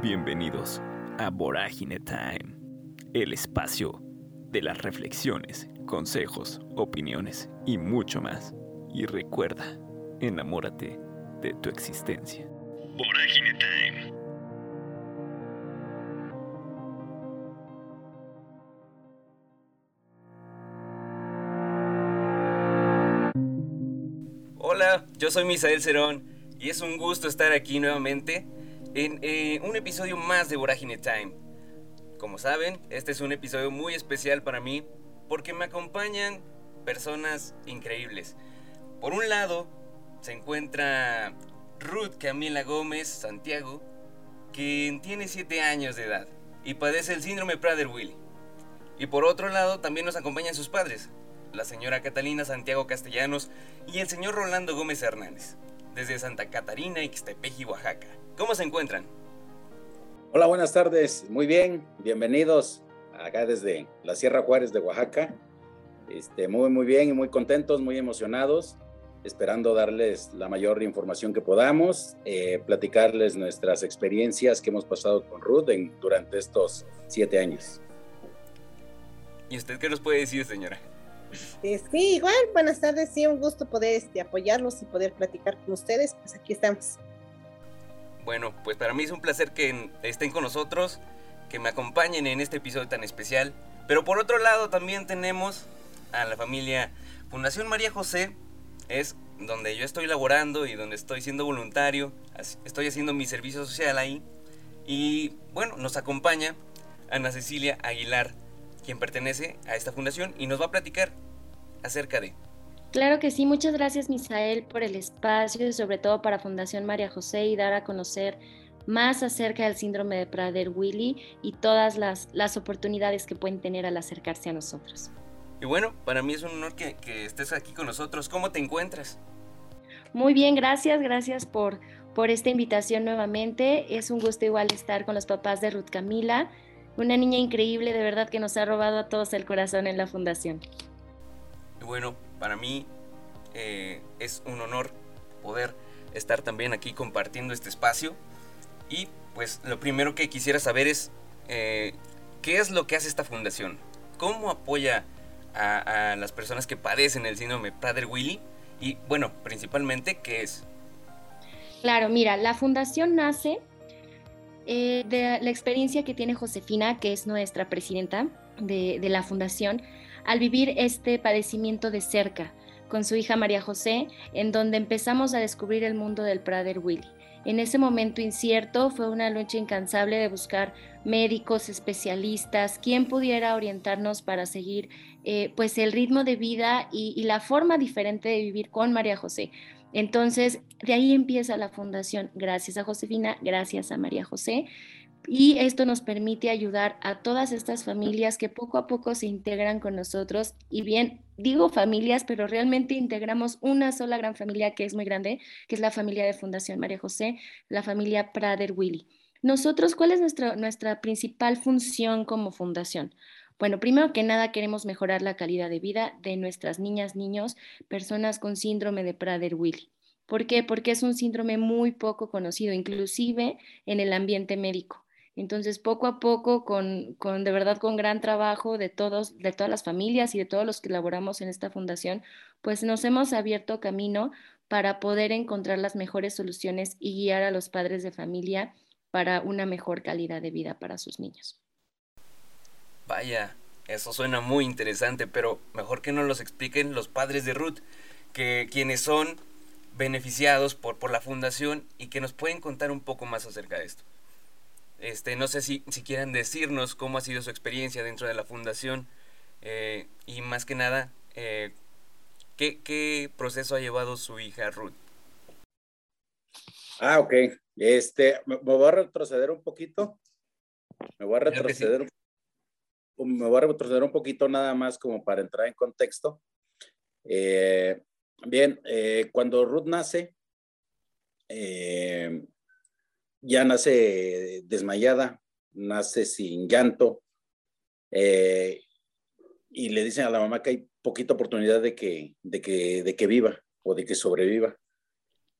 Bienvenidos a Vorágine Time, el espacio de las reflexiones, consejos, opiniones y mucho más. Y recuerda, enamórate de tu existencia. Vorágine Time. Hola, yo soy Misael Cerón y es un gusto estar aquí nuevamente en eh, un episodio más de Vorágine Time. Como saben, este es un episodio muy especial para mí porque me acompañan personas increíbles. Por un lado, se encuentra Ruth Camila Gómez Santiago, quien tiene 7 años de edad y padece el síndrome Prader-Willi. Y por otro lado, también nos acompañan sus padres, la señora Catalina Santiago Castellanos y el señor Rolando Gómez Hernández, desde Santa Catarina, Ixtepeji, Oaxaca. ¿Cómo se encuentran? Hola, buenas tardes. Muy bien, bienvenidos acá desde la Sierra Juárez de Oaxaca. Este, muy, muy bien y muy contentos, muy emocionados, esperando darles la mayor información que podamos, eh, platicarles nuestras experiencias que hemos pasado con Ruth durante estos siete años. ¿Y usted qué nos puede decir, señora? Eh, sí, igual, buenas tardes, sí, un gusto poder este, apoyarlos y poder platicar con ustedes, pues aquí estamos. Bueno, pues para mí es un placer que estén con nosotros, que me acompañen en este episodio tan especial, pero por otro lado también tenemos a la familia Fundación María José, es donde yo estoy laborando y donde estoy siendo voluntario, estoy haciendo mi servicio social ahí, y bueno, nos acompaña Ana Cecilia Aguilar, quien pertenece a esta fundación y nos va a platicar acerca de... Claro que sí, muchas gracias Misael por el espacio y sobre todo para Fundación María José y dar a conocer más acerca del síndrome de Prader-Willi y todas las, las oportunidades que pueden tener al acercarse a nosotros. Y bueno, para mí es un honor que, que estés aquí con nosotros. ¿Cómo te encuentras? Muy bien, gracias, gracias por, por esta invitación nuevamente. Es un gusto igual estar con los papás de Ruth Camila, una niña increíble, de verdad que nos ha robado a todos el corazón en la fundación. Bueno, para mí eh, es un honor poder estar también aquí compartiendo este espacio. Y pues lo primero que quisiera saber es eh, qué es lo que hace esta fundación, cómo apoya a, a las personas que padecen el síndrome Prader-Willi y bueno, principalmente qué es. Claro, mira, la fundación nace eh, de la experiencia que tiene Josefina, que es nuestra presidenta de, la fundación, al vivir este padecimiento de cerca con su hija María José, en donde empezamos a descubrir el mundo del Prader Willy. En ese momento incierto fue una lucha incansable de buscar médicos, especialistas, quien pudiera orientarnos para seguir eh, pues el ritmo de vida y la forma diferente de vivir con María José. Entonces, de ahí empieza la fundación, gracias a Josefina, gracias a María José. Y esto nos permite ayudar a todas estas familias que poco a poco se integran con nosotros. Y bien, digo familias, pero realmente integramos una sola gran familia que es muy grande, que es la familia de Fundación María José, la familia Prader Willy. Nosotros, ¿cuál es nuestra, nuestra principal función como fundación? Bueno, primero que nada queremos mejorar la calidad de vida de nuestras niñas, niños, personas con síndrome de Prader-Willi. ¿Por qué? Porque es un síndrome muy poco conocido, inclusive en el ambiente médico. Entonces, poco a poco, con, con, de verdad con gran trabajo de todos, de todas las familias y de todos los que laboramos en esta fundación, pues nos hemos abierto camino para poder encontrar las mejores soluciones y guiar a los padres de familia para una mejor calidad de vida para sus niños. Vaya, eso suena muy interesante, pero mejor que nos los expliquen los padres de Ruth, que quienes son beneficiados por, por la fundación y que nos pueden contar un poco más acerca de esto. Este, no sé si, si quieran decirnos cómo ha sido su experiencia dentro de la fundación eh, y más que nada, eh, ¿qué, ¿qué, proceso ha llevado su hija Ruth. Ah, ok. Este, me, voy a retroceder un poquito. Me voy a retroceder un me voy a retroceder un poquito nada más como para entrar en contexto. Eh, bien, eh, cuando Ruth nace, eh, ya nace desmayada, nace sin llanto, y le dicen a la mamá que hay poquita oportunidad de que, de que, de que viva o de que sobreviva.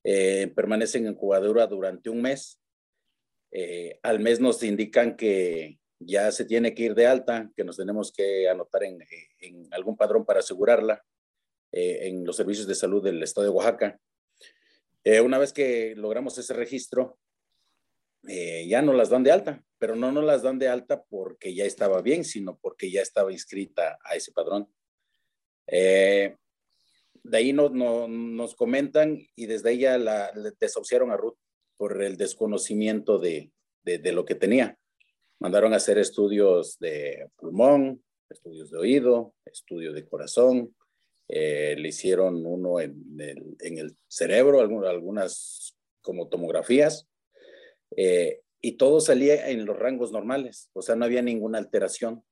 permanece en incubadora durante un mes al mes nos indican que ya se tiene que ir de alta, que nos tenemos que anotar en, algún padrón para asegurarla eh, en los servicios de salud del estado de Oaxaca. Eh, una vez que logramos ese registro, ya nos las dan de alta, pero no nos las dan de alta porque ya estaba bien, sino porque ya estaba inscrita a ese padrón. de ahí no, nos comentan y desde ella la, desahuciaron a Ruth por el desconocimiento de, de, lo que tenía. Mandaron a hacer estudios de pulmón, estudios de oído, estudio de corazón, eh, le hicieron uno en el, en el cerebro, algunas, como tomografías, eh, y todo salía en los rangos normales, o sea, no había ninguna alteración.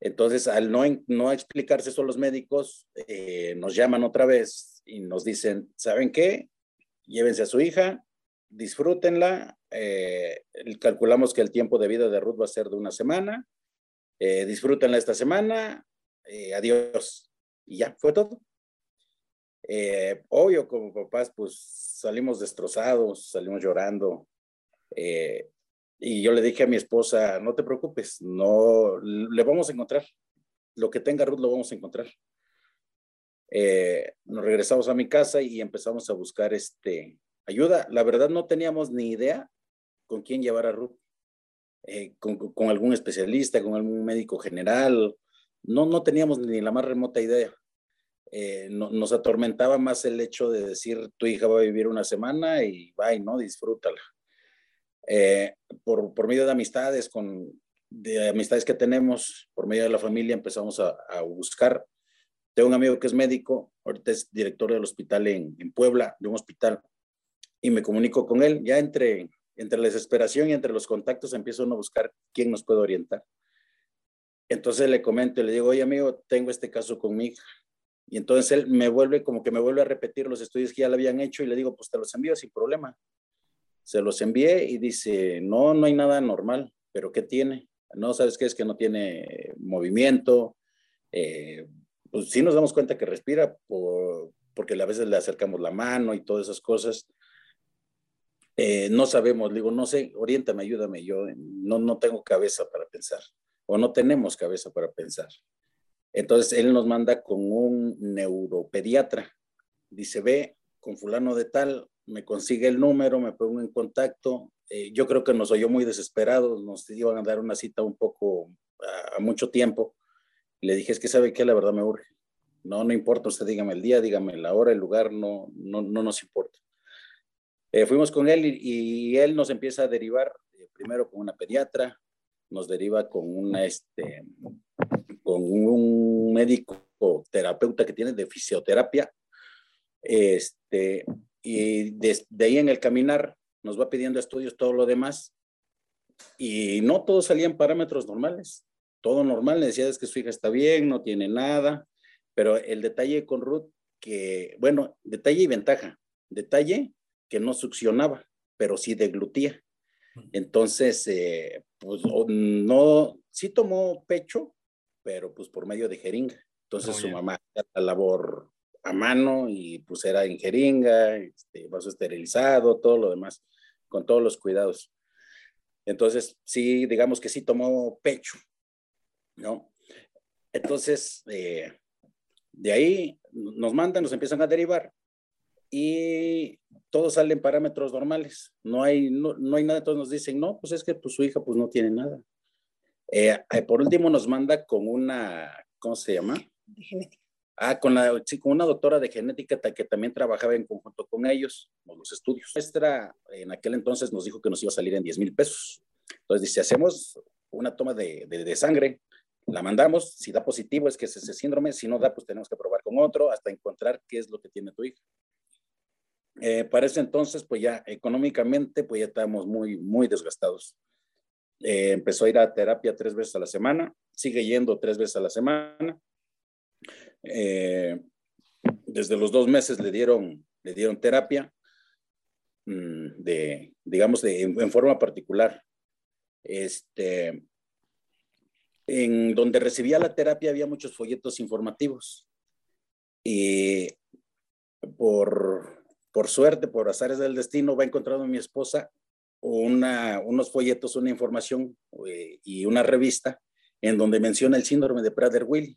Entonces, al no, no explicarse eso los médicos, eh, nos llaman otra vez y nos dicen, ¿saben qué? Llévense a su hija, disfrútenla. Eh, calculamos que el tiempo de vida de Ruth va a ser de una semana. Eh, disfrútenla esta semana. Eh, adiós. Y ya, fue todo. obvio, como papás, pues salimos destrozados, salimos llorando. y yo le dije a mi esposa, no te preocupes, no, le vamos a encontrar. Lo que tenga Ruth lo vamos a encontrar. nos regresamos a mi casa y empezamos a buscar este, ayuda. La verdad no teníamos ni idea con quién llevar a Ruth. Eh, con, algún especialista, con algún médico general. No, no teníamos ni la más remota idea. Eh, nos atormentaba más el hecho de decir, tu hija va a vivir una semana y va y no, disfrútala. Eh, por, por, medio de amistades, con, de amistades que tenemos, por medio de la familia, empezamos a, buscar. Tengo un amigo que es médico, ahorita es director del hospital en, en Puebla, de un hospital y me comunico con él. Ya entre, entre la desesperación y entre los contactos empiezo a buscar quién nos puede orientar. Entonces le comento y le digo, oye amigo, tengo este caso con mi hija. Y entonces él me vuelve, como que me vuelve a repetir los estudios que ya le habían hecho y le digo, pues te los envío sin problema. Se los envié y dice, no, no hay nada normal, pero ¿qué tiene? No, ¿sabes qué? Es que no tiene movimiento. Eh, pues sí nos damos cuenta que respira por, porque a veces le acercamos la mano y todas esas cosas, eh, no sabemos, digo, no sé, oriéntame, ayúdame, yo no, no tengo cabeza para pensar o no tenemos cabeza para pensar. Entonces él nos manda con un neuropediatra, dice, ve con fulano de tal, me consigue el número, me pongo en contacto. Eh, yo creo que nos oyó muy desesperados, nos iban a dar una cita un poco a, mucho tiempo. Le dije, es que sabe que la verdad me urge. No, no importa, usted dígame el día, dígame la hora, el lugar, no, no, no nos importa. Eh, fuimos con él y, él nos empieza a derivar eh, primero con una pediatra, nos deriva con una, este, con un médico terapeuta que tiene de fisioterapia, este, y de, ahí en el caminar nos va pidiendo estudios, todo lo demás, y no todos salían parámetros normales, todo normal, le es que su hija está bien, no tiene nada, pero el detalle con Ruth, que, bueno, detalle y ventaja, detalle que no succionaba, pero sí deglutía. Entonces, eh, pues no, sí tomó pecho, pero pues por medio de jeringa. Entonces su mamá hacía la labor a mano y pues era en jeringa, este, vaso esterilizado, todo lo demás, con todos los cuidados. Entonces, sí, digamos que sí tomó pecho, ¿no? Entonces, eh, de ahí nos mandan, nos empiezan a derivar y todos salen parámetros normales. No hay, no, no hay nada, todos nos dicen, no, pues es que pues, su hija pues no tiene nada. Eh, eh, por último nos manda con una, ¿cómo se llama? De genética. Ah, con, la, sí, con una doctora de genética que también trabajaba en conjunto con ellos, con los estudios. Nuestra, en aquel entonces nos dijo que nos iba a salir en 10 mil pesos. Entonces dice, hacemos una toma de, de, sangre, la mandamos, si da positivo es que es ese síndrome, si no da, pues tenemos que probar con otro hasta encontrar qué es lo que tiene tu hija. Eh, para ese entonces, pues ya económicamente, pues ya estábamos muy, muy desgastados. Eh, empezó a ir a terapia tres veces a la semana, sigue yendo tres veces a la semana. Eh, desde los dos meses le dieron, le dieron terapia mm, de, digamos, de, en, forma particular. Este, en donde recibía la terapia había muchos folletos informativos. Y por por suerte, por azares del destino, va encontrando mi esposa una, unos folletos, una información eh, y una revista en donde menciona el síndrome de Prader-Willi.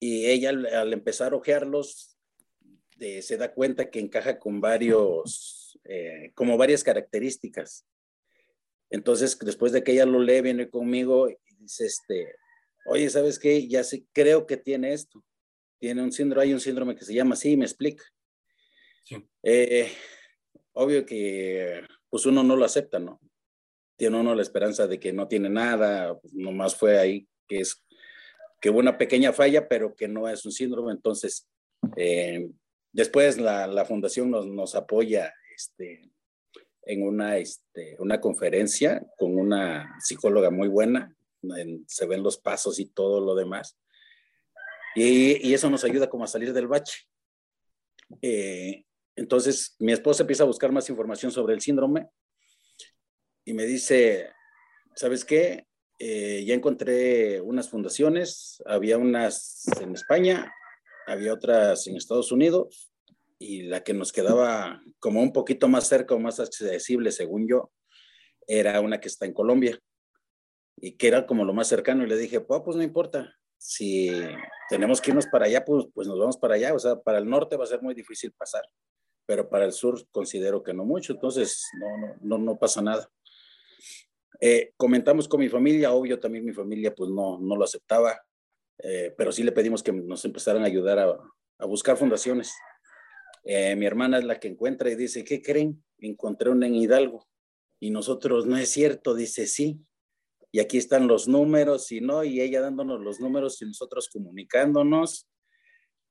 Y ella al, empezar a ojearlos, eh, se da cuenta que encaja con varios, eh, como varias características. Entonces, después de que ella lo lee, viene conmigo y dice, este, oye, ¿sabes qué? Ya sé, creo que tiene esto. Tiene un síndrome, hay un síndrome que se llama así, me explica. Sí. obvio que pues uno no lo acepta, ¿no? Tiene uno la esperanza de que no tiene nada, pues nomás fue ahí, que es que hubo una pequeña falla, pero que no es un síndrome. Entonces, eh, después la, la fundación nos, nos, apoya este, en una, este, una conferencia con una psicóloga muy buena, se ven los pasos y todo lo demás. Y, y, eso nos ayuda como a salir del bache. Eh, entonces, mi esposa empieza a buscar más información sobre el síndrome y me dice, ¿sabes qué? Eh, ya encontré unas fundaciones, había unas en España, había otras en Estados Unidos y la que nos quedaba como un poquito más cerca o más accesible, según yo, era una que está en Colombia y que era como lo más cercano. Y le dije, pues no importa, si tenemos que irnos para allá, pues, pues nos vamos para allá. O sea, para el norte va a ser muy difícil pasar pero para el sur considero que no mucho, entonces no, no, no, no pasa nada. Eh, comentamos con mi familia, obvio también mi familia pues no, no lo aceptaba, eh, pero sí le pedimos que nos empezaran a ayudar a, a buscar fundaciones. Eh, mi hermana es la que encuentra y dice, ¿qué creen? Encontré una en Hidalgo. Y nosotros, no es cierto, dice sí. Y aquí están los números y no, y ella dándonos los números y nosotros comunicándonos.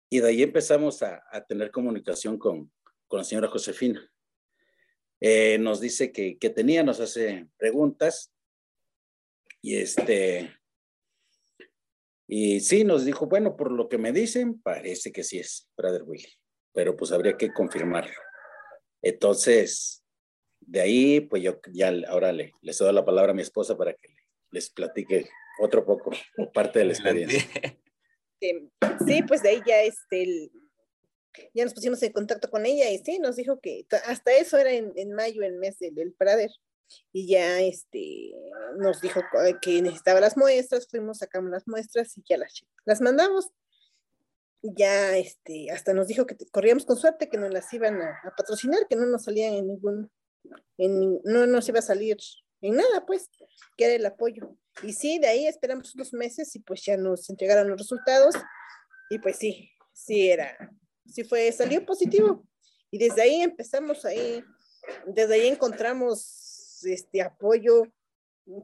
Y de ahí empezamos a, a tener comunicación con, con la señora Josefina. Eh, nos dice que, que, tenía, nos hace preguntas y este, y sí, nos dijo, bueno, por lo que me dicen, parece que sí es Brother Willy, pero pues habría que confirmarlo. Entonces, de ahí, pues yo ya ahora le, les doy la palabra a mi esposa para que les platique otro poco parte de la experiencia. Sí, pues de ahí ya este, el, ya nos pusimos en contacto con ella y sí, nos dijo que hasta eso era en, en mayo, el mes del, Prader. Y ya este, nos dijo que necesitaba las muestras, fuimos, sacamos las muestras y ya las, las mandamos. Ya este, hasta nos dijo que corríamos con suerte, que nos las iban a, patrocinar, que no nos salían en ningún, en, no nos iba a salir en nada, pues, que era el apoyo. Y sí, de ahí esperamos unos meses y pues ya nos entregaron los resultados. Y pues sí, sí era, sí fue, salió positivo. Y desde ahí empezamos ahí, desde ahí encontramos este apoyo,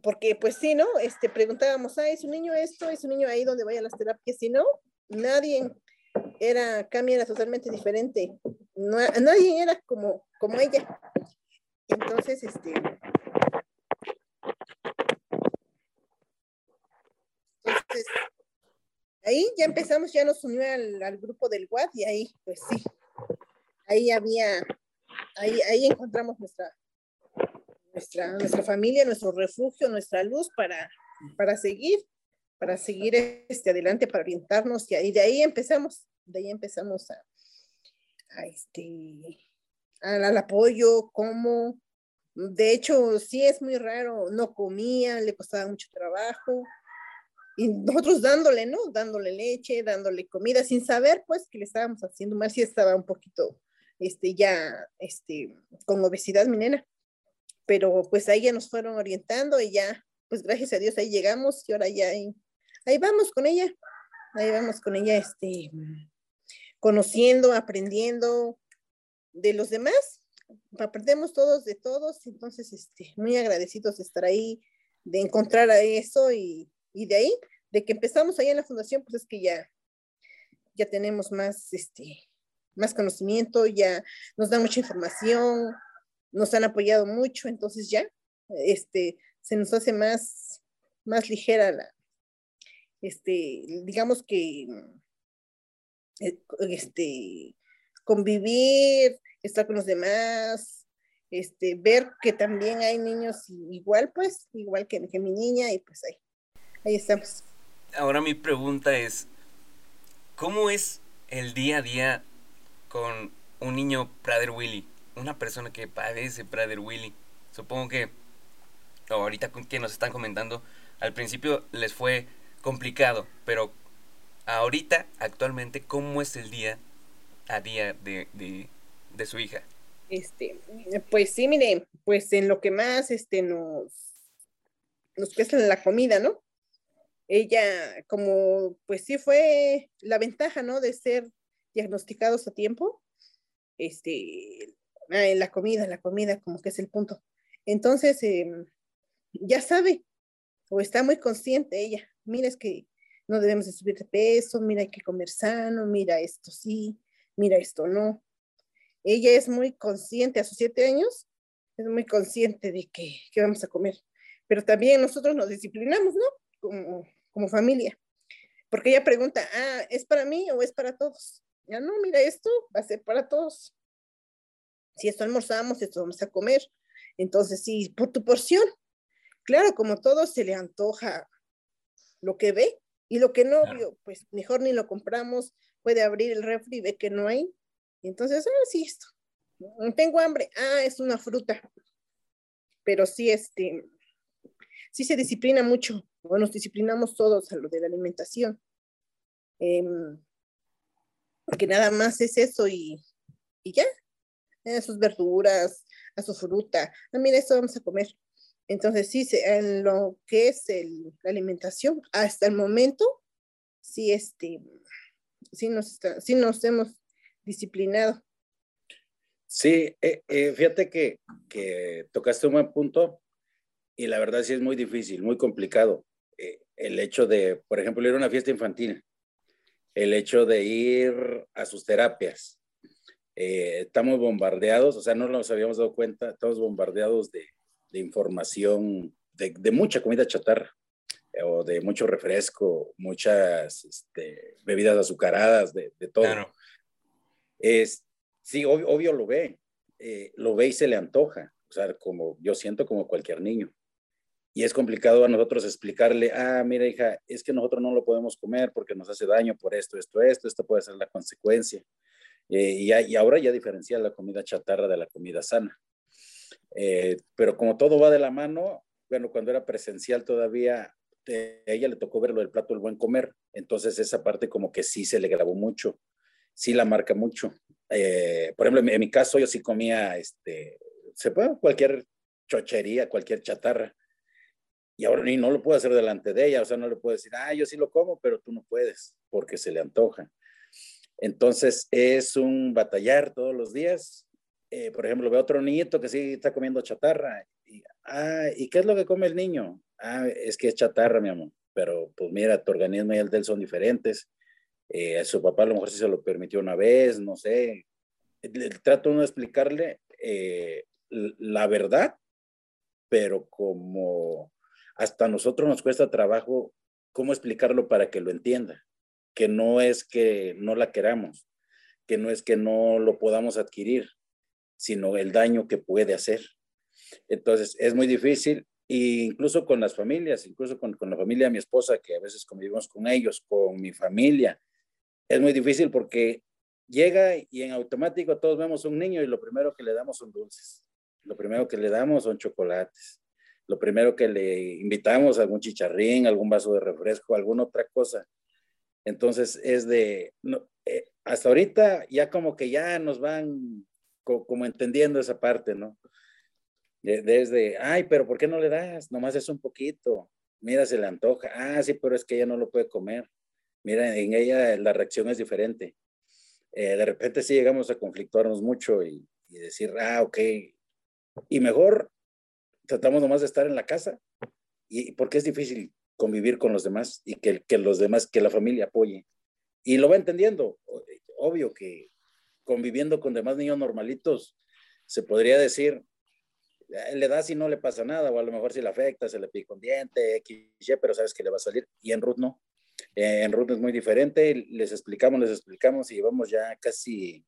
porque pues sí, ¿no? Este, preguntábamos, ah, ¿es un niño esto? ¿Es un niño ahí donde vaya las terapias? Si no, nadie era, Cami era totalmente diferente. No, nadie era como, como ella. Entonces, este... Entonces, ahí ya empezamos, ya nos unió al, grupo del WAD y ahí, pues sí, ahí había, ahí, ahí encontramos nuestra, nuestra, nuestra familia, nuestro refugio, nuestra luz para, para seguir, para seguir este, adelante, para orientarnos y, ahí, de ahí empezamos, de ahí empezamos a, este, al, apoyo, cómo, de hecho, sí es muy raro, no comía, le costaba mucho trabajo, y nosotros dándole, ¿no? Dándole leche, dándole comida, sin saber, pues, que le estábamos haciendo mal, si estaba un poquito, este, ya, este, con obesidad, mi nena. Pero, pues, ahí ya nos fueron orientando y ya, pues, gracias a Dios, ahí llegamos y ahora ya ahí, ahí vamos con ella, ahí vamos con ella, este, conociendo, aprendiendo de los demás, aprendemos todos de todos, entonces, este, muy agradecidos de estar ahí, de encontrar a eso y y de ahí, de que empezamos ahí en la fundación, pues es que ya, ya tenemos más, este, más conocimiento, ya nos dan mucha información, nos han apoyado mucho, entonces ya, este, se nos hace más, más ligera la, este, digamos que, eh, este, convivir, estar con los demás, este, ver que también hay niños igual, pues, igual que, que mi niña, y pues ahí, ahí estamos. Ahora mi pregunta es, ¿cómo es el día a día con un niño Prader Willy? Una persona que padece Prader Willy. supongo que ahorita que nos están comentando, al principio les fue complicado, pero ahorita, actualmente, ¿cómo es el día a día de, de, su hija? Este, pues sí, mire, pues en lo que más este, nos, nos cuesta la comida, ¿no? Ella, como, pues sí fue la ventaja, ¿no? De ser diagnosticados a tiempo, este, ah, la comida, la comida, como que es el punto. Entonces, em, ya sabe, o está muy consciente ella, mira, es que no debemos de subir de peso, mira, hay que comer sano, mira, esto sí, mira, esto no. Ella es muy consciente a sus siete años, es muy consciente de que, vamos a comer, pero también nosotros nos disciplinamos, ¿no? Como, como familia, porque ella pregunta, ah, ¿es para mí o es para todos? Ya no, mira, esto va a ser para todos. Si esto almorzamos, esto vamos a comer. Entonces, sí, por tu porción. Claro, como todo se le antoja lo que ve y lo que no vio, pues mejor ni lo compramos, puede abrir el refri y ve que no hay. Y entonces, ah, sí, esto. Tengo hambre, ah, es una fruta. Pero sí, este, sí se disciplina mucho, o nos disciplinamos todos a lo de la alimentación. Eh, porque nada más es eso y, y ya, a sus verduras, a su fruta. Ah, mira, esto vamos a comer. Entonces, sí, en lo que es la alimentación, hasta el momento, sí, este, sí, nos, sí nos hemos disciplinado. Sí, eh, eh, fíjate que, que, tocaste un buen punto y la verdad sí es muy difícil, muy complicado. Eh, el hecho de, por ejemplo, ir a una fiesta infantil, el hecho de ir a sus terapias. estamos bombardeados, o sea, no nos habíamos dado cuenta, estamos bombardeados de, de información, de, mucha comida chatarra, eh, o de mucho refresco, muchas este, bebidas azucaradas, de, todo. Claro. Es, sí, obvio, lo ve, eh, lo ve y se le antoja, o sea, como yo siento como cualquier niño. Y es complicado a nosotros explicarle, ah, mira hija, es que nosotros no lo podemos comer porque nos hace daño por esto, esto, esto, esto puede ser la consecuencia. Eh, y, ahora ya diferencia la comida chatarra de la comida sana. Eh, pero como todo va de la mano, bueno, cuando era presencial todavía, a ella le tocó ver lo del plato del buen comer, entonces esa parte como que sí se le grabó mucho, sí la marca mucho. Eh, por ejemplo, en, mi caso yo sí comía, este, se puede cualquier chochería, cualquier chatarra, y ahora ni no lo puedo hacer delante de ella, o sea, no le puedo decir, ah, yo sí lo como, pero tú no puedes, porque se le antoja. Entonces es un batallar todos los días, eh, por ejemplo, veo otro niñito que sí está comiendo chatarra. Y, ah, ¿y qué es lo que come el niño? Ah, es que es chatarra, mi amor. Pero pues mira, tu organismo y el de él son diferentes. Eh, su papá a lo mejor sí se lo permitió una vez, no sé. trato uno de explicarle eh, la verdad, pero como hasta nosotros nos cuesta trabajo cómo explicarlo para que lo entienda, que no es que no la queramos, que no es que no lo podamos adquirir, sino el daño que puede hacer. Entonces, es muy difícil, e incluso con las familias, incluso con, con, la familia de mi esposa, que a veces convivimos con ellos, con mi familia, es muy difícil porque llega y en automático todos vemos un niño y lo primero que le damos son dulces, lo primero que le damos son chocolates, lo primero que le invitamos algún chicharrín, algún vaso de refresco, alguna otra cosa. Entonces es de, no, eh, hasta ahorita ya como que ya nos van como entendiendo esa parte, ¿no? Desde, ay, pero ¿por qué no le das? Nomás es un poquito. Mira, se le antoja. Ah, sí, pero es que ella no lo puede comer. Mira, en ella la reacción es diferente. Eh, de repente sí llegamos a conflictuarnos mucho y, decir, ah, ok. Y mejor tratamos nomás de estar en la casa. Y porque es difícil convivir con los demás y que, que los demás, que la familia apoye. Y lo va entendiendo. Obvio que conviviendo con demás niños normalitos, se podría decir, eh, le das y no le pasa nada, o a lo mejor si le afecta, se le pica un diente, X, Y, pero sabes que le va a salir. Y en Ruth no. Eh, en Ruth es muy diferente, les explicamos, les explicamos y llevamos ya casi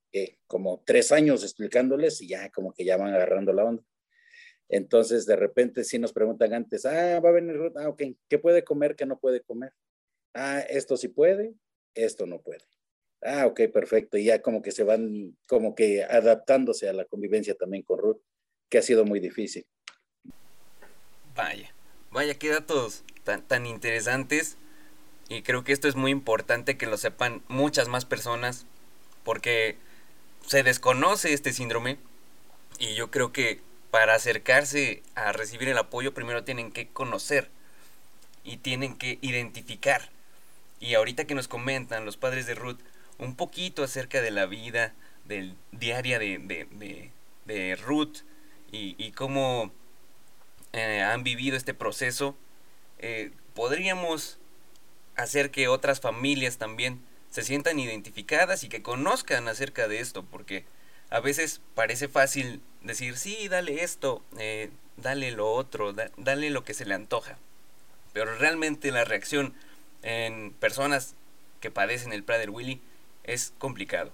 como tres años explicándoles y ya como que ya van agarrando la onda. Entonces, de repente sí nos preguntan antes, ah, va a venir Ruth, ah, ok, ¿qué puede comer, qué no puede comer? Ah, esto sí puede, esto no puede. Ah, ok, perfecto. Y ya como que se van, como que adaptándose a la convivencia también con Ruth, que ha sido muy difícil. Vaya, vaya, qué datos tan, tan interesantes. Y creo que esto es muy importante que lo sepan muchas más personas porque se desconoce este síndrome y yo creo que para acercarse a recibir el apoyo primero tienen que conocer y tienen que identificar. Y ahorita que nos comentan los padres de Ruth un poquito acerca de la vida diaria de, de, Ruth y, cómo eh, han vivido este proceso, eh, podríamos hacer que otras familias también se sientan identificadas y que conozcan acerca de esto, porque a veces parece fácil decir, sí, dale esto, eh, dale lo otro, dale lo que se le antoja. Pero realmente la reacción en personas que padecen el Prader Willy es complicado.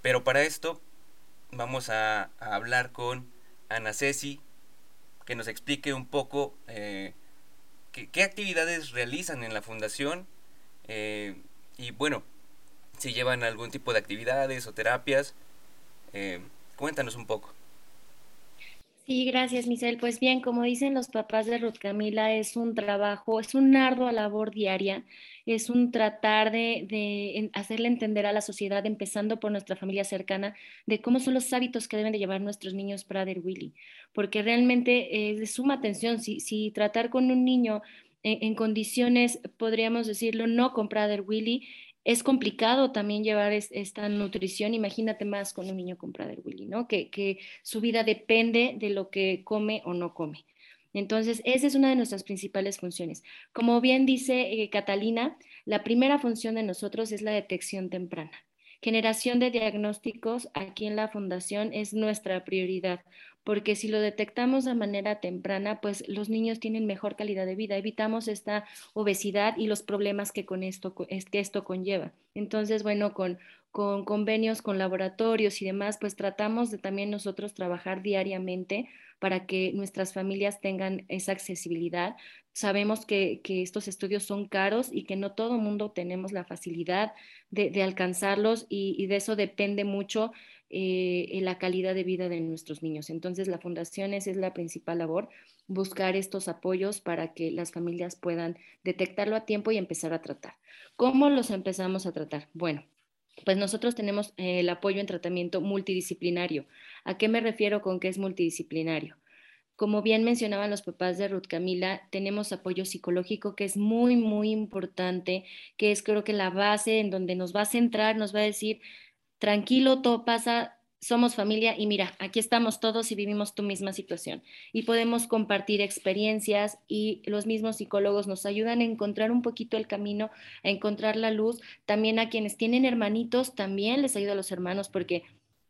Pero para esto vamos a, hablar con Ana Ceci, que nos explique un poco eh, qué, actividades realizan en la fundación eh, y bueno, si llevan algún tipo de actividades o terapias. Eh, cuéntanos un poco. Sí, gracias, Michelle. Pues bien, como dicen los papás de Ruth Camila, es un trabajo, es un ardua labor diaria, es un tratar de, hacerle entender a la sociedad, empezando por nuestra familia cercana, de cómo son los hábitos que deben de llevar nuestros niños Prader Willy, porque realmente es de suma atención. Si, si tratar con un niño en, en condiciones, podríamos decirlo, no con Prader Willy, es complicado también llevar esta nutrición, imagínate más con un niño con Prader Willy, ¿no? Que, su vida depende de lo que come o no come. Entonces, esa es una de nuestras principales funciones. Como bien dice eh, Catalina, la primera función de nosotros es la detección temprana. Generación de diagnósticos aquí en la fundación es nuestra prioridad, porque si lo detectamos de manera temprana, pues los niños tienen mejor calidad de vida, evitamos esta obesidad y los problemas que con esto, que esto conlleva. Entonces, bueno, con, con convenios con laboratorios y demás, pues tratamos de también nosotros trabajar diariamente para que nuestras familias tengan esa accesibilidad. Sabemos que, estos estudios son caros y que no todo el mundo tenemos la facilidad de, alcanzarlos y, de eso depende mucho eh, la calidad de vida de nuestros niños. Entonces, la fundación es, es la principal labor, buscar estos apoyos para que las familias puedan detectarlo a tiempo y empezar a tratar. ¿Cómo los empezamos a tratar? Bueno, pues nosotros tenemos eh, el apoyo en tratamiento multidisciplinario. ¿A qué me refiero con que es multidisciplinario? Como bien mencionaban los papás de Ruth Camila, tenemos apoyo psicológico que es muy, muy importante, que es creo que la base en donde nos va a centrar, nos va a decir, tranquilo, todo pasa, somos familia y mira, aquí estamos todos y vivimos tu misma situación. Y podemos compartir experiencias y los mismos psicólogos nos ayudan a encontrar un poquito el camino, a encontrar la luz. También a quienes tienen hermanitos, también les ayuda a los hermanos porque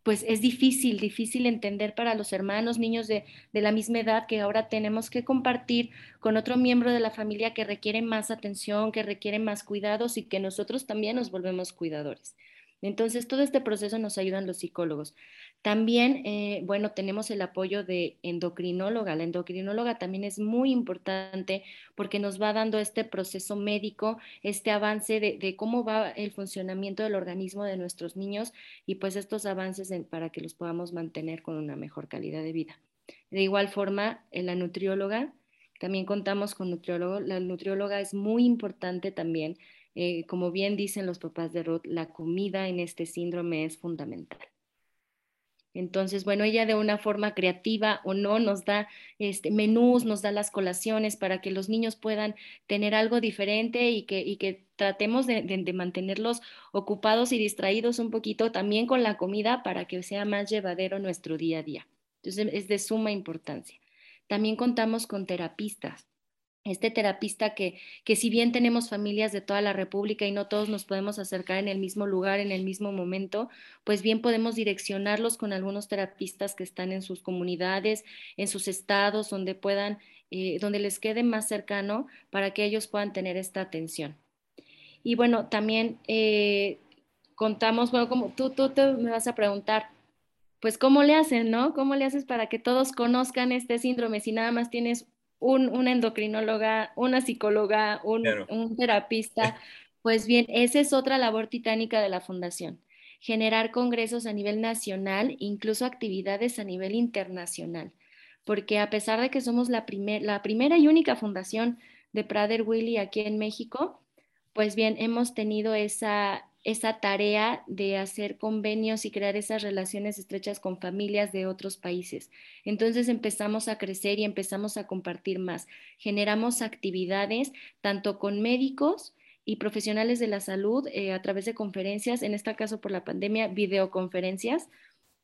pues es difícil, difícil entender para los hermanos, niños de, de, la misma edad que ahora tenemos que compartir con otro miembro de la familia que requiere más atención, que requiere más cuidados y que nosotros también nos volvemos cuidadores. Entonces, todo este proceso nos ayudan los psicólogos. También, eh, bueno, tenemos el apoyo de endocrinóloga. La endocrinóloga también es muy importante porque nos va dando este proceso médico, este avance de, cómo va el funcionamiento del organismo de nuestros niños y pues estos avances para que los podamos mantener con una mejor calidad de vida. De igual forma, la nutrióloga, también contamos con nutriólogo. La nutrióloga es muy importante también eh, como bien dicen los papás de Ruth, la comida en este síndrome es fundamental. Entonces, bueno, ella de una forma creativa o no nos da este, menús, nos da las colaciones para que los niños puedan tener algo diferente y que, tratemos de, de, mantenerlos ocupados y distraídos un poquito también con la comida para que sea más llevadero nuestro día a día. Entonces, es de suma importancia. También contamos con terapistas este terapista que, que si bien tenemos familias de toda la República y no todos nos podemos acercar en el mismo lugar, en el mismo momento, pues bien podemos direccionarlos con algunos terapistas que están en sus comunidades, en sus estados, donde puedan, eh, donde les quede más cercano para que ellos puedan tener esta atención. Y bueno, también eh, contamos, bueno, como tú, tú me vas a preguntar, pues cómo le hacen, ¿no? ¿Cómo le haces para que todos conozcan este síndrome si nada más tienes un, una endocrinóloga, una psicóloga, un, un terapista. Pues bien, esa es otra labor titánica de la fundación generar congresos a nivel nacional, incluso actividades a nivel internacional, porque a pesar de que somos la, la primera y única fundación de Prader Willy aquí en México, pues bien, hemos tenido esa, esa tarea de hacer convenios y crear esas relaciones estrechas con familias de otros países. Entonces empezamos a crecer y empezamos a compartir más. Generamos actividades tanto con médicos y profesionales de la salud eh, a través de conferencias, en este caso por la pandemia, videoconferencias,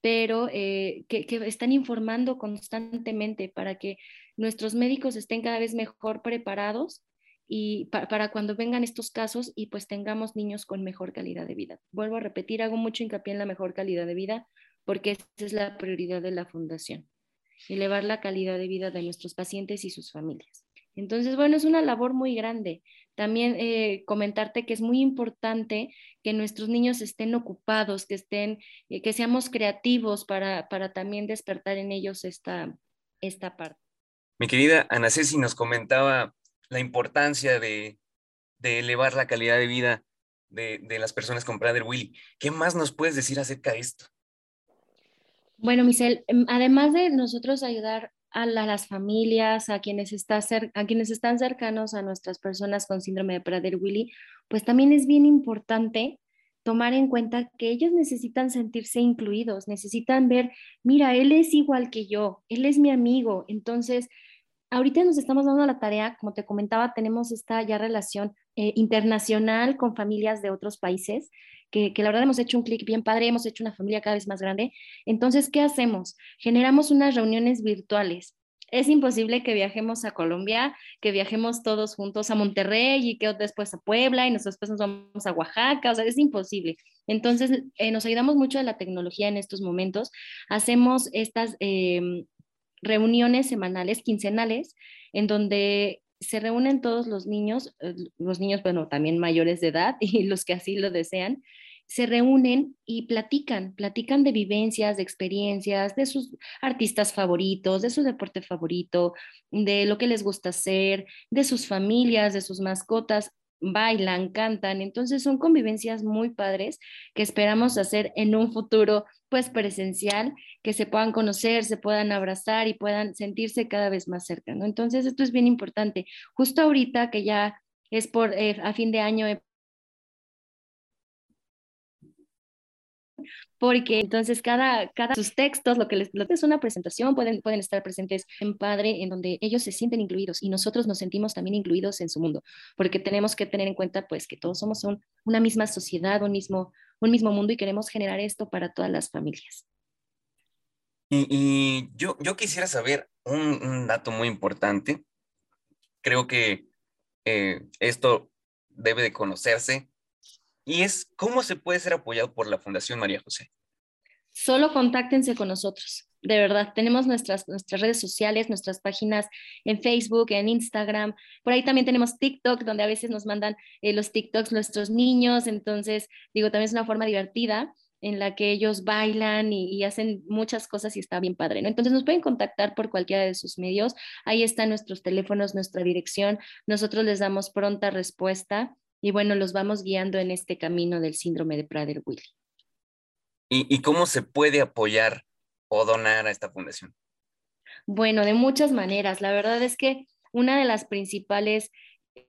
pero eh, que, que están informando constantemente para que nuestros médicos estén cada vez mejor preparados y para cuando vengan estos casos y pues tengamos niños con mejor calidad de vida. Vuelvo a repetir, hago mucho hincapié en la mejor calidad de vida porque esa es la prioridad de la fundación, elevar la calidad de vida de nuestros pacientes y sus familias. Entonces, bueno, es una labor muy grande. También eh, comentarte que es muy importante que nuestros niños estén ocupados, que estén, eh, que seamos creativos para, para también despertar en ellos esta, esta parte. Mi querida Ana Ceci nos comentaba la importancia de, elevar la calidad de vida de, las personas con Prader Willy. ¿Qué más nos puedes decir acerca de esto? Bueno, Michelle, em, además de nosotros ayudar a, las familias, a quienes, está a quienes están cercanos a nuestras personas con síndrome de Prader Willy, pues también es bien importante tomar en cuenta que ellos necesitan sentirse incluidos, necesitan ver, mira, él es igual que yo, él es mi amigo, entonces ahorita nos estamos dando la tarea, como te comentaba, tenemos esta ya relación eh, internacional con familias de otros países, que, que la verdad hemos hecho un clic bien padre, hemos hecho una familia cada vez más grande. Entonces, ¿qué hacemos? Generamos unas reuniones virtuales. Es imposible que viajemos a Colombia, que viajemos todos juntos a Monterrey y que después a Puebla y nosotros después nos vamos a Oaxaca, o sea, es imposible. Entonces, eh, nos ayudamos mucho de la tecnología en estos momentos. Hacemos estas eh, reuniones semanales, quincenales, en donde se reúnen todos los niños, eh, los niños, bueno, también mayores de edad y los que así lo desean, se reúnen y platican, platican de vivencias, de experiencias, de sus artistas favoritos, de su deporte favorito, de lo que les gusta hacer, de sus familias, de sus mascotas bailan, cantan, entonces son convivencias muy padres que esperamos hacer en un futuro pues presencial, que se puedan conocer, se puedan abrazar y puedan sentirse cada vez más cerca, ¿no? Entonces esto es bien importante. Justo ahorita que ya es por eh, a fin de año porque entonces cada, sus textos, lo que les lo es una presentación, pueden, estar presentes en Padre, en donde ellos se sienten incluidos y nosotros nos sentimos también incluidos en su mundo, porque tenemos que tener en cuenta pues que todos somos una misma sociedad, un mismo, un mismo mundo y queremos generar esto para todas las familias. Y, yo, yo quisiera saber un, dato muy importante. Creo que eh, esto debe de conocerse y es cómo se puede ser apoyado por la Fundación María José. Solo contáctense con nosotros, de verdad. Tenemos nuestras, nuestras redes sociales, nuestras páginas en Facebook, en Instagram. Por ahí también tenemos TikTok, donde a veces nos mandan eh, los TikToks nuestros niños. Entonces, digo, también es una forma divertida en la que ellos bailan y, hacen muchas cosas y está bien padre. Entonces nos pueden contactar por cualquiera de sus medios. Ahí están nuestros teléfonos, nuestra dirección. Nosotros les damos pronta respuesta y bueno, los vamos guiando en este camino del síndrome de Prader-Willi. ¿Y, cómo se puede apoyar o donar a esta fundación? Bueno, de muchas maneras. La verdad es que una de las principales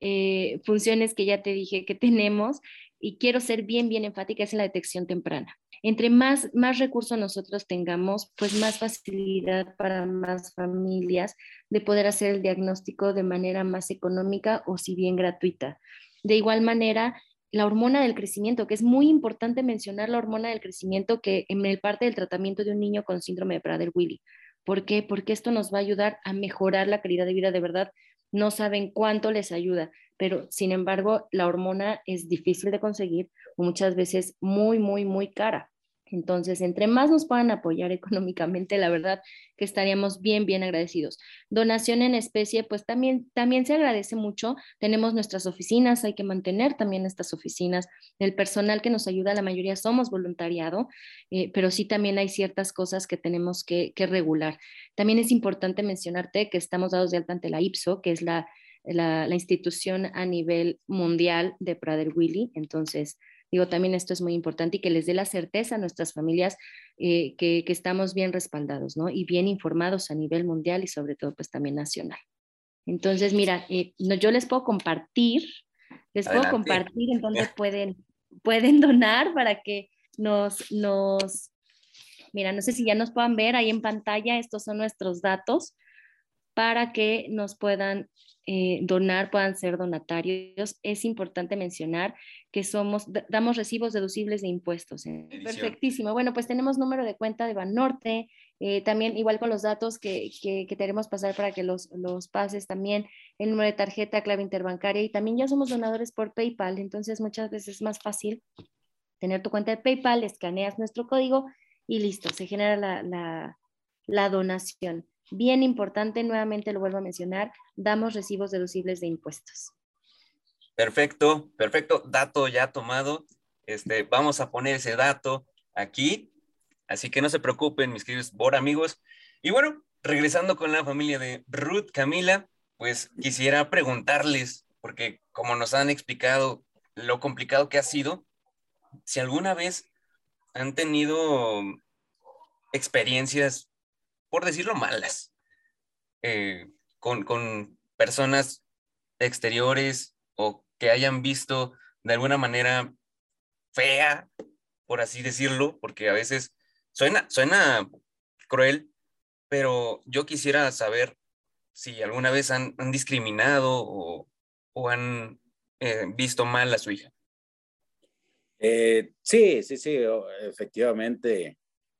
eh, funciones que ya te dije que tenemos, y quiero ser bien, bien enfática, es la detección temprana. Entre más, más recursos nosotros tengamos, pues más facilidad para más familias de poder hacer el diagnóstico de manera más económica o si bien gratuita. De igual manera, la hormona del crecimiento, que es muy importante mencionar la hormona del crecimiento que en el parte del tratamiento de un niño con síndrome de Prader-Willi. ¿Por qué? Porque esto nos va a ayudar a mejorar la calidad de vida de verdad. No saben cuánto les ayuda, pero sin embargo, la hormona es difícil de conseguir muchas veces muy, muy, muy cara. Entonces, entre más nos puedan apoyar económicamente, la verdad que estaríamos bien, bien agradecidos. Donación en especie, pues también, también se agradece mucho. Tenemos nuestras oficinas, hay que mantener también estas oficinas. El personal que nos ayuda, la mayoría somos voluntariado, eh, pero sí también hay ciertas cosas que tenemos que, regular. También es importante mencionarte que estamos dados de alta ante la IPSO, que es la, la, institución a nivel mundial de Prader-Willi. Entonces, Digo, también esto es muy importante y que les dé la certeza a nuestras familias eh, que, que, estamos bien respaldados, ¿no? Y bien informados a nivel mundial y sobre todo, pues también nacional. Entonces, mira, eh, no, yo les puedo compartir, les puedo compartir en dónde pueden, pueden donar para que nos, nos, mira, no sé si ya nos puedan ver ahí en pantalla, estos son nuestros datos para que nos puedan eh, donar, puedan ser donatarios. Es importante mencionar que somos, damos recibos deducibles de impuestos. ¿eh? Perfectísimo. Bueno, pues tenemos número de cuenta de Banorte, eh, también igual con los datos que, que, que queremos pasar para que los, los pases también, el número de tarjeta, clave interbancaria y también ya somos donadores por PayPal, entonces muchas veces es más fácil tener tu cuenta de PayPal, escaneas nuestro código y listo, se genera la, la, la donación. Bien importante, nuevamente lo vuelvo a mencionar, damos recibos deducibles de impuestos. Perfecto, perfecto, dato ya tomado. Este, vamos a poner ese dato aquí, así que no se preocupen, mis queridos Bor amigos. Y bueno, regresando con la familia de Ruth Camila, pues quisiera preguntarles, porque como nos han explicado lo complicado que ha sido, si alguna vez han tenido experiencias por decirlo, malas, eh, con, con personas exteriores o que hayan visto de alguna manera fea, por así decirlo, porque a veces suena, suena cruel, pero yo quisiera saber si alguna vez han, han discriminado o, o han eh, visto mal a su hija. Eh, sí, sí, sí, efectivamente.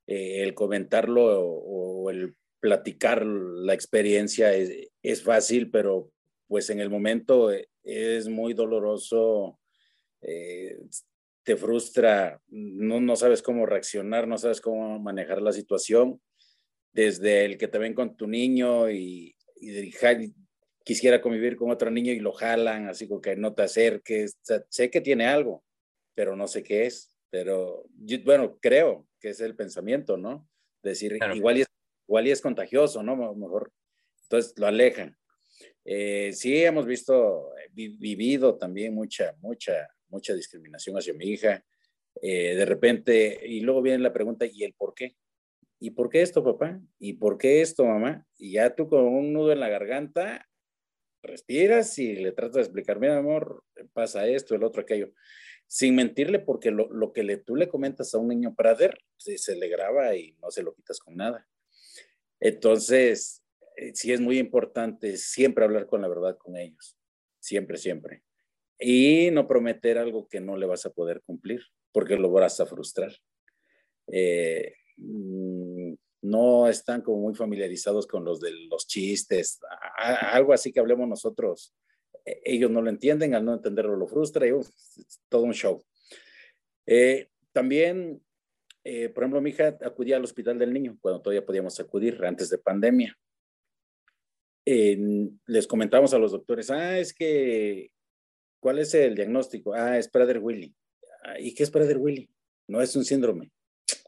Eh, el comentarlo o, el platicar la experiencia es, es, fácil, pero pues en el momento eh, es muy doloroso, eh, te frustra, no, no sabes cómo reaccionar, no sabes cómo manejar la situación, desde el que te ven con tu niño y, y quisiera convivir con otro niño y lo jalan, así como que no te acerques, sé que tiene algo, pero no sé qué es, pero bueno, creo que es el pensamiento, ¿no? Decir, igual, y es, igual y es contagioso, ¿no? Mejor, entonces lo alejan. Eh, sí, hemos visto, eh, vivido también mucha, mucha, mucha discriminación hacia mi hija. Eh, de repente, y luego viene la pregunta, ¿y el por qué? ¿Y por qué esto, papá? ¿Y por qué esto, mamá? Y ya tú con un nudo en la garganta, respiras y le tratas de explicar, mira, amor, pasa esto, el otro, aquello sin mentirle, porque lo, lo que le, tú le comentas a un niño prader, se, se le graba y no se lo quitas con nada. Entonces, eh, sí es muy importante siempre hablar con la verdad con ellos, siempre, siempre. Y no prometer algo que no le vas a poder cumplir, porque lo vas a frustrar. Eh, mm, no están como muy familiarizados con los de los chistes, algo así que hablemos nosotros ellos no lo entienden, al no entenderlo lo frustra y es todo un show. Eh, también, eh, por ejemplo, mi hija acudía al hospital del niño cuando todavía podíamos acudir antes de pandemia. les comentamos a los doctores, ah, es que, ¿cuál es el diagnóstico? Ah, es Prader-Willi. Ah, ¿Y qué es Prader-Willi? No es un síndrome.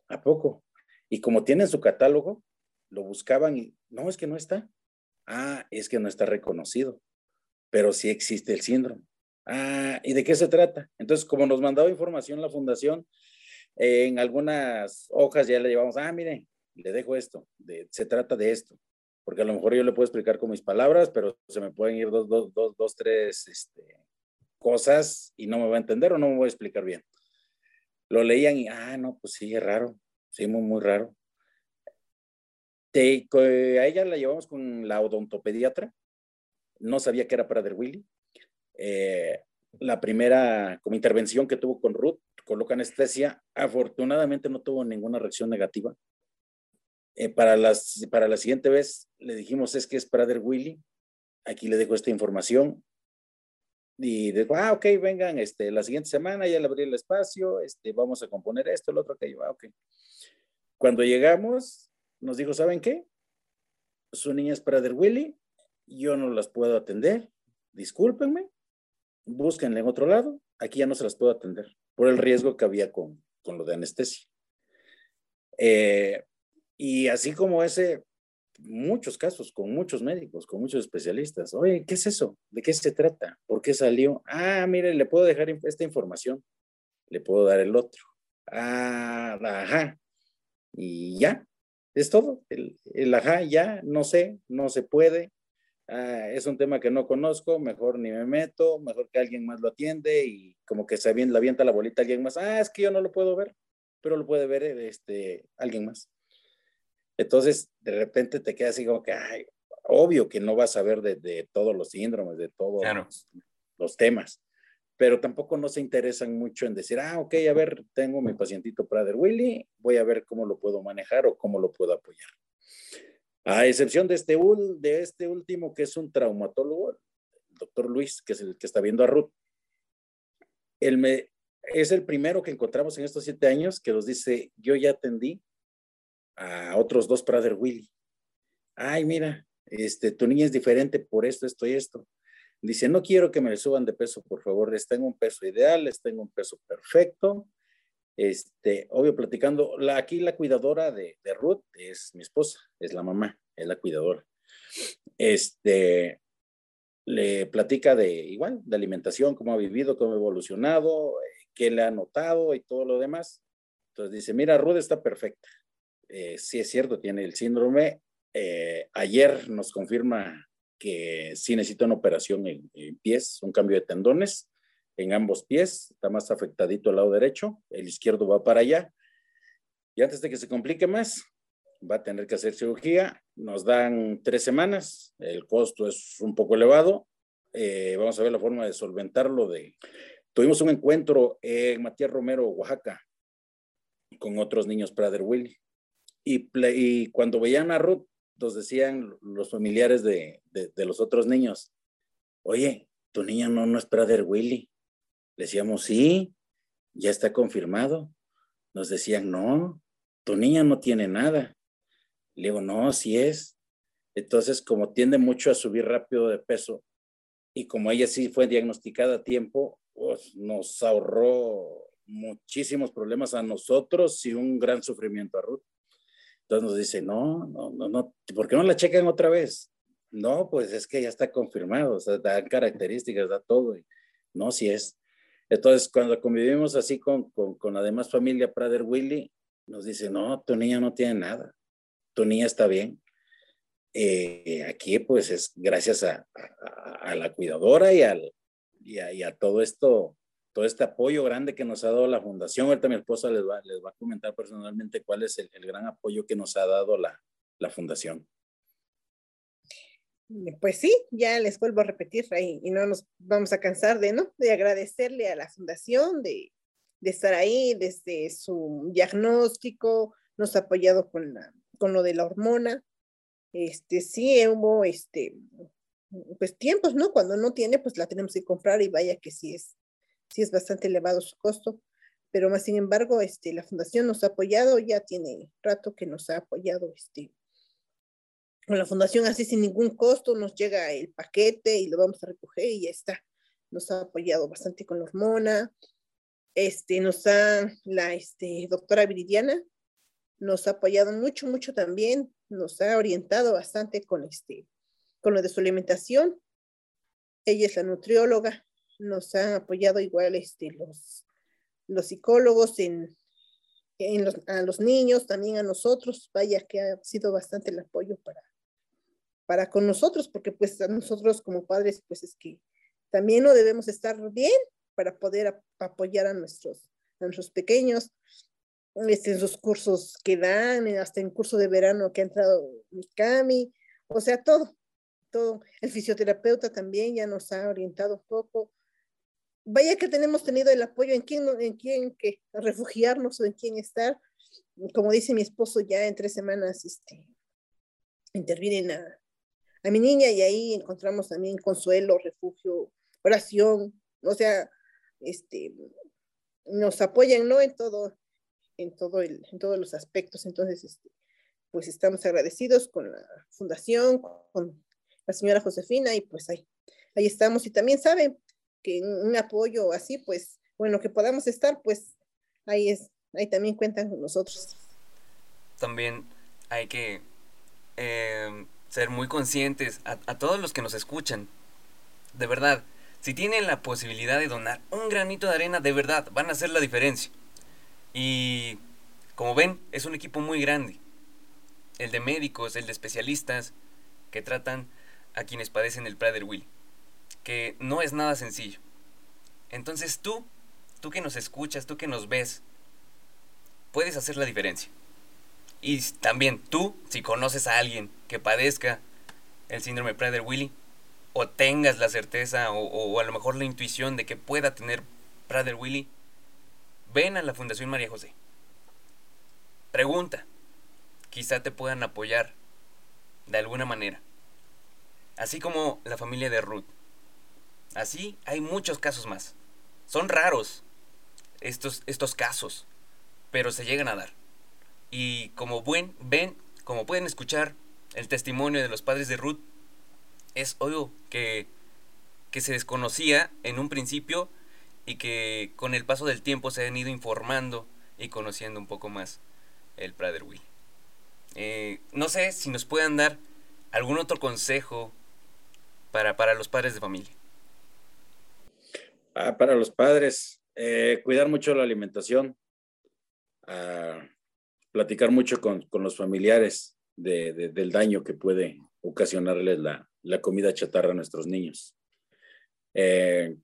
¿A poco? Y como tienen su catálogo, lo buscaban y, no, es que no está. Ah, es que no está reconocido pero sí existe el síndrome. Ah, ¿y de qué se trata? Entonces, como nos mandaba información la fundación, en algunas hojas ya le llevamos, ah, mire, le dejo esto, se trata de esto, porque a lo mejor yo le puedo explicar con mis palabras, pero se me pueden ir dos, dos, dos, dos tres este, cosas y no me va a entender o no me voy a explicar bien. Lo leían y, ah, no, pues sí, es raro, sí, muy, muy raro. Te, a ella la llevamos con la odontopediatra, no sabía que era Prader-Willi. Eh, la primera como intervención que tuvo con Ruth, coloca anestesia, afortunadamente no tuvo ninguna reacción negativa. Eh, para, las, para la siguiente vez le dijimos es que es Prader-Willi, aquí le dejo esta información. Y dijo, ah, ok, vengan, este, la siguiente semana ya le abrí el espacio, este, vamos a componer esto, el otro, aquello, ah, ok. Cuando llegamos, nos dijo, ¿saben qué? Su niña es Prader-Willi, yo no las puedo atender, discúlpenme, búsquenle en otro lado, aquí ya no se las puedo atender por el riesgo que había con, con lo de anestesia. Eh, y así como ese, muchos casos con muchos médicos, con muchos especialistas. Oye, ¿qué es eso? ¿De qué se trata? ¿Por qué salió? Ah, mire, le puedo dejar esta información. le puedo dar el otro. Ah, ajá. Y ya, es todo. El, el ajá, ya, no sé, no se puede. Ah, es un tema que no conozco, mejor ni me meto, mejor que alguien más lo atiende y como que se avienta, la avienta la bolita a alguien más. Ah, es que yo no lo puedo ver, pero lo puede ver este, alguien más. Entonces, de repente te queda así como que, ay, obvio que no vas a ver de, de todos los síndromes, de todos los, los, temas, pero tampoco no se interesan mucho en decir, ah, ok, a ver, tengo mi pacientito Prader Willy, voy a ver cómo lo puedo manejar o cómo lo puedo apoyar. A excepción de este, de este último, que es un traumatólogo, el doctor Luis, que es el que está viendo a Ruth. Él es el primero que encontramos en estos siete años que nos dice, yo ya atendí a otros dos Prader Willy. Ay, mira, este, tu niña es diferente por esto, esto y esto. Dice, no quiero que me suban de peso, por favor, les tengo un peso ideal, les tengo un peso perfecto, este, obvio, platicando, la, aquí la cuidadora de, de, Ruth es mi esposa, es la mamá, es la cuidadora. Este, le platica de igual, de alimentación, cómo ha vivido, cómo ha evolucionado, qué le ha notado y todo lo demás. Entonces dice, mira, Ruth está perfecta. Eh, sí es cierto, tiene el síndrome. Eh, ayer nos confirma que sí necesita una operación en, en pies, un cambio de tendones en ambos pies, está más afectadito el lado derecho, el izquierdo va para allá. Y antes de que se complique más, va a tener que hacer cirugía. Nos dan tres semanas, el costo es un poco elevado. Eh, vamos a ver la forma de solventarlo. De... Tuvimos un encuentro en Matías Romero, Oaxaca, con otros niños Prader Willy. Y, y, cuando veían a Ruth, nos decían los familiares de, de, los otros niños, oye, tu niña no, no es Prader Willy. Decíamos, sí, ya está confirmado. Nos decían, no, tu niña no tiene nada. Le digo, no, sí es. Entonces, como tiende mucho a subir rápido de peso y como ella sí fue diagnosticada a tiempo, pues nos ahorró muchísimos problemas a nosotros y un gran sufrimiento a Ruth. Entonces nos dice, no, no, no, no, ¿por qué no la checan otra vez? No, pues es que ya está confirmado, o sea, da características, da todo. Y, no, sí es. Entonces, cuando convivimos así con, con, con la demás familia Prader Willy, nos dice, no, tu niña no tiene nada, tu niña está bien. Eh, aquí pues es gracias a, a, la cuidadora y, al, y, a, y, a, todo esto, todo este apoyo grande que nos ha dado la fundación. Ahorita mi esposa les va, les va a comentar personalmente cuál es el, el gran apoyo que nos ha dado la, la fundación. Pues sí, ya les vuelvo a repetir ahí y no nos vamos a cansar de, ¿no? De agradecerle a la fundación, de, de estar ahí desde su diagnóstico, nos ha apoyado con, la, con lo de la hormona. Este, sí, hubo, este, pues tiempos, ¿no? Cuando no tiene, pues la tenemos que comprar y vaya que sí es, sí es bastante elevado su costo. Pero más sin embargo, este, la fundación nos ha apoyado, ya tiene rato que nos ha apoyado, este, con la fundación así sin ningún costo, nos llega el paquete y lo vamos a recoger y ya está. Nos ha apoyado bastante con la hormona. Este, nos ha, la este, doctora Viridiana nos ha apoyado mucho, mucho también. Nos ha orientado bastante con, este, con lo de su alimentación. Ella es la nutrióloga. Nos han apoyado igual este, los, los psicólogos en, en los, a los niños, también a nosotros. Vaya que ha sido bastante el apoyo para, para con nosotros, porque pues a nosotros como padres, pues es que también no debemos estar bien para poder ap apoyar a nuestros, a nuestros pequeños, este, en sus cursos que dan, hasta en curso de verano que ha entrado Mikami, o sea, todo, todo. El fisioterapeuta también ya nos ha orientado un poco. Vaya que tenemos tenido el apoyo en quién, en quién que refugiarnos o en quién estar. Como dice mi esposo, ya en tres semanas este, intervienen a, a mi niña y ahí encontramos también consuelo, refugio, oración, o sea, este, nos apoyan, ¿no? En todo, en todo el, en todos los aspectos. Entonces, este, pues estamos agradecidos con la fundación, con la señora Josefina y pues ahí, ahí estamos. Y también saben que un apoyo así, pues, bueno, que podamos estar, pues ahí es, ahí también cuentan con nosotros. También hay que eh, ser muy conscientes a, a, todos los que nos escuchan. De verdad, Si tienen la posibilidad de donar un granito de arena, de verdad, van a hacer la diferencia. Y como ven, es un equipo muy grande. El de médicos, el de especialistas, que tratan a quienes padecen el Prader-Willi. Que no es nada sencillo. Entonces tú, tú que nos escuchas, tú que nos ves, puedes hacer la diferencia. Y también tú, si conoces a alguien que padezca el síndrome Prader-Willi, o tengas la certeza o, o, a lo mejor la intuición de que pueda tener Prader-Willi, ven a la Fundación María José. Pregunta. Quizá te puedan apoyar de alguna manera. Así como la familia de Ruth. Así hay muchos casos más. Son raros estos, estos casos, pero se llegan a dar. Y como buen, ven, como pueden escuchar el testimonio de los padres de Ruth, es obvio que, que se desconocía en un principio y que con el paso del tiempo se han ido informando y conociendo un poco más el Prader Will. Eh, no sé si nos puedan dar algún otro consejo para, para los padres de familia. Ah, para los padres, eh, cuidar mucho la alimentación, ah, platicar mucho con, con los familiares de, de, del daño que puede ocasionarles la, la, comida chatarra a nuestros niños. Eh,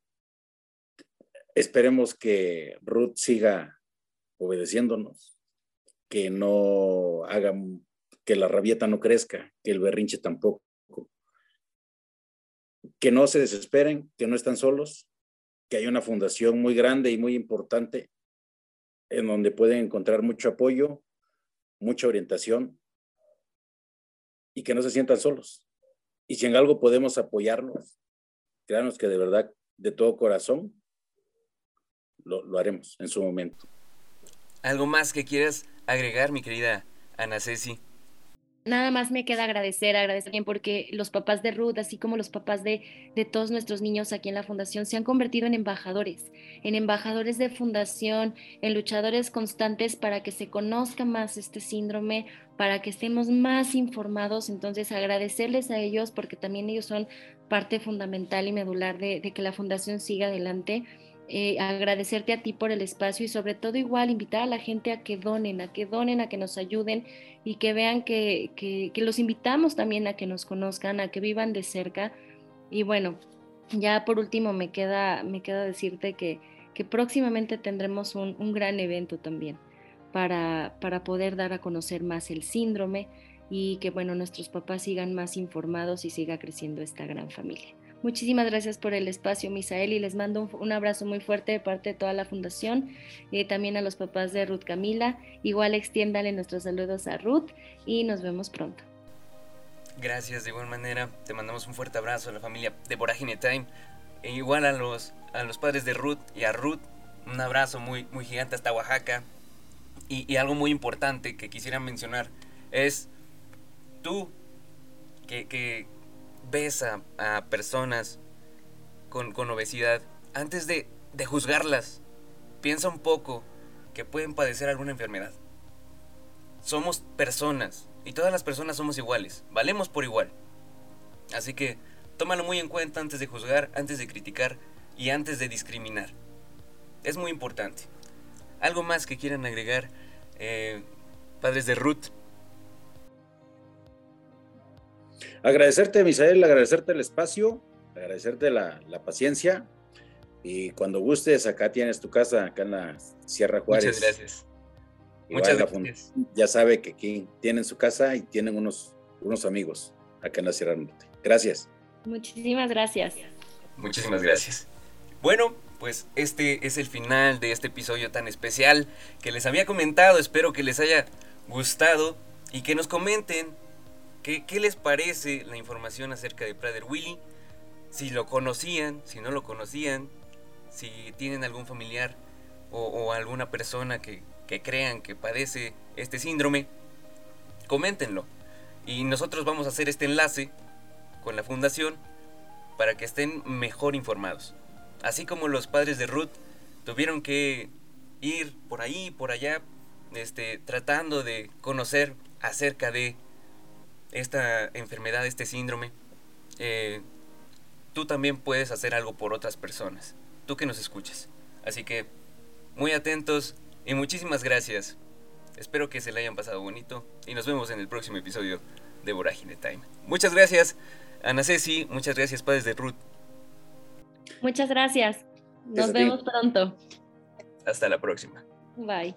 esperemos que Ruth siga obedeciéndonos, que no haga que la rabieta no crezca, que el berrinche tampoco. Que no se desesperen, que no están solos, que hay una fundación muy grande y muy importante en donde pueden encontrar mucho apoyo, mucha orientación y que no se sientan solos. Y si en algo podemos apoyarnos, créanos que de verdad, de todo corazón, lo, lo haremos en su momento. ¿Algo más que quieras agregar, mi querida Ana Ceci? Nada más me queda agradecer, agradecer bien porque los papás de Ruth, así como los papás de, de, todos nuestros niños aquí en la fundación, se han convertido en embajadores, en embajadores de fundación, en luchadores constantes para que se conozca más este síndrome, para que estemos más informados. Entonces, agradecerles a ellos porque también ellos son parte fundamental y medular de, de que la fundación siga adelante. Eh, agradecerte a ti por el espacio y sobre todo igual invitar a la gente a que donen, a que donen, a que nos ayuden y que vean que, que, que, los invitamos también a que nos conozcan, a que vivan de cerca. Y bueno, ya por último me queda, me queda decirte que, que próximamente tendremos un, un gran evento también para, para poder dar a conocer más el síndrome y que bueno, nuestros papás sigan más informados y siga creciendo esta gran familia. Muchísimas gracias por el espacio, Misael, y les mando un, abrazo muy fuerte de parte de toda la fundación, eh, también a los papás de Ruth Camila. Igual extiéndale nuestros saludos a Ruth y nos vemos pronto. Gracias, de igual manera, te mandamos un fuerte abrazo a la familia de Voragine Time, igual a los, a los padres de Ruth y a Ruth, un abrazo muy, muy gigante hasta Oaxaca. Y, y algo muy importante que quisiera mencionar es tú, que, que, ves a, personas con, con, obesidad, antes de, de juzgarlas, piensa un poco que pueden padecer alguna enfermedad. Somos personas y todas las personas somos iguales, valemos por igual. Así que tómalo muy en cuenta antes de juzgar, antes de criticar y antes de discriminar. Es muy importante. ¿Algo más que quieran agregar, eh, padres de Ruth? Agradecerte, Misael, agradecerte el espacio, agradecerte la, la, paciencia. Y cuando gustes, acá tienes tu casa, acá en la Sierra Juárez. Muchas gracias. Igual Muchas gracias. Ya sabe que aquí tienen su casa y tienen unos, unos amigos acá en la Sierra Norte. Gracias. Muchísimas gracias. Muchísimas gracias. Bueno, pues este es el final de este episodio tan especial que les había comentado. Espero que les haya gustado y que nos comenten ¿Qué, ¿Qué, les parece la información acerca de Prader Willy? Si lo conocían, si no lo conocían, si tienen algún familiar o, o alguna persona que, que, crean que padece este síndrome, coméntenlo. Y nosotros vamos a hacer este enlace con la fundación para que estén mejor informados. Así como los padres de Ruth tuvieron que ir por ahí, por allá, este, tratando de conocer acerca de esta enfermedad, este síndrome. Eh, tú también puedes hacer algo por otras personas, tú que nos escuchas. Así que, muy atentos y muchísimas gracias. Espero que se le hayan pasado bonito y nos vemos en el próximo episodio de Vorágine Time. Muchas gracias, Ana Ceci, muchas gracias, padres de Ruth. Muchas gracias. Nos vemos pronto. Hasta la próxima. Bye.